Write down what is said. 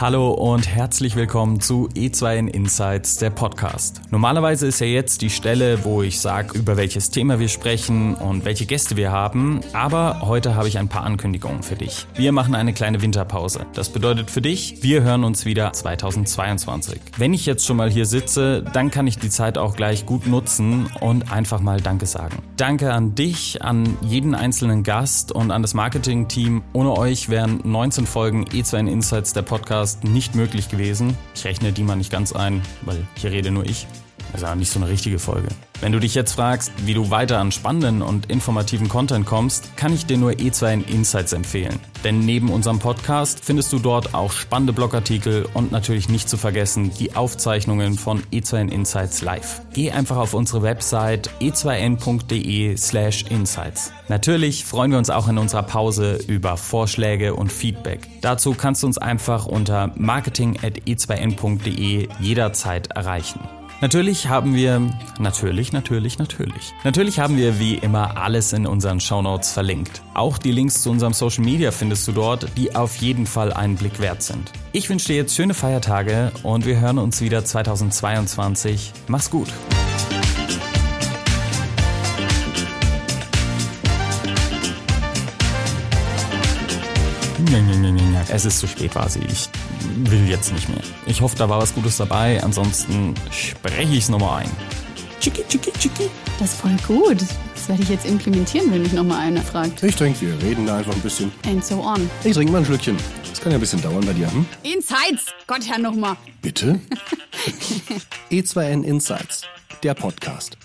Hallo und herzlich willkommen zu E2N Insights, der Podcast. Normalerweise ist ja jetzt die Stelle, wo ich sage, über welches Thema wir sprechen und welche Gäste wir haben, aber heute habe ich ein paar Ankündigungen für dich. Wir machen eine kleine Winterpause. Das bedeutet für dich, wir hören uns wieder 2022. Wenn ich jetzt schon mal hier sitze, dann kann ich die Zeit auch gleich gut nutzen und einfach mal Danke sagen. Danke an dich, an jeden einzelnen Gast und an das Marketing-Team. Ohne euch wären 19 Folgen E2N Insights, der Podcast, nicht möglich gewesen. Ich rechne die mal nicht ganz ein, weil hier rede nur ich. Also nicht so eine richtige Folge. Wenn du dich jetzt fragst, wie du weiter an spannenden und informativen Content kommst, kann ich dir nur E2N Insights empfehlen. Denn neben unserem Podcast findest du dort auch spannende Blogartikel und natürlich nicht zu vergessen die Aufzeichnungen von E2N Insights live. Geh einfach auf unsere Website e2n.de slash insights. Natürlich freuen wir uns auch in unserer Pause über Vorschläge und Feedback. Dazu kannst du uns einfach unter marketing.e2n.de jederzeit erreichen. Natürlich haben wir, natürlich, natürlich, natürlich. Natürlich haben wir wie immer alles in unseren Shownotes verlinkt. Auch die Links zu unserem Social Media findest du dort, die auf jeden Fall einen Blick wert sind. Ich wünsche dir jetzt schöne Feiertage und wir hören uns wieder 2022. Mach's gut. Es ist zu spät quasi. Ich will jetzt nicht mehr. Ich hoffe, da war was Gutes dabei. Ansonsten spreche ich es nochmal ein. Chiki, chiki, chiki. Das ist voll gut. Das werde ich jetzt implementieren, wenn mich nochmal einer fragt. Ich trinke, wir reden da einfach ein bisschen. And so on. Ich trinke mal ein Schlückchen. Das kann ja ein bisschen dauern bei dir, hm? Insights! Gott, Herr, nochmal. Bitte? E2N Insights, der Podcast.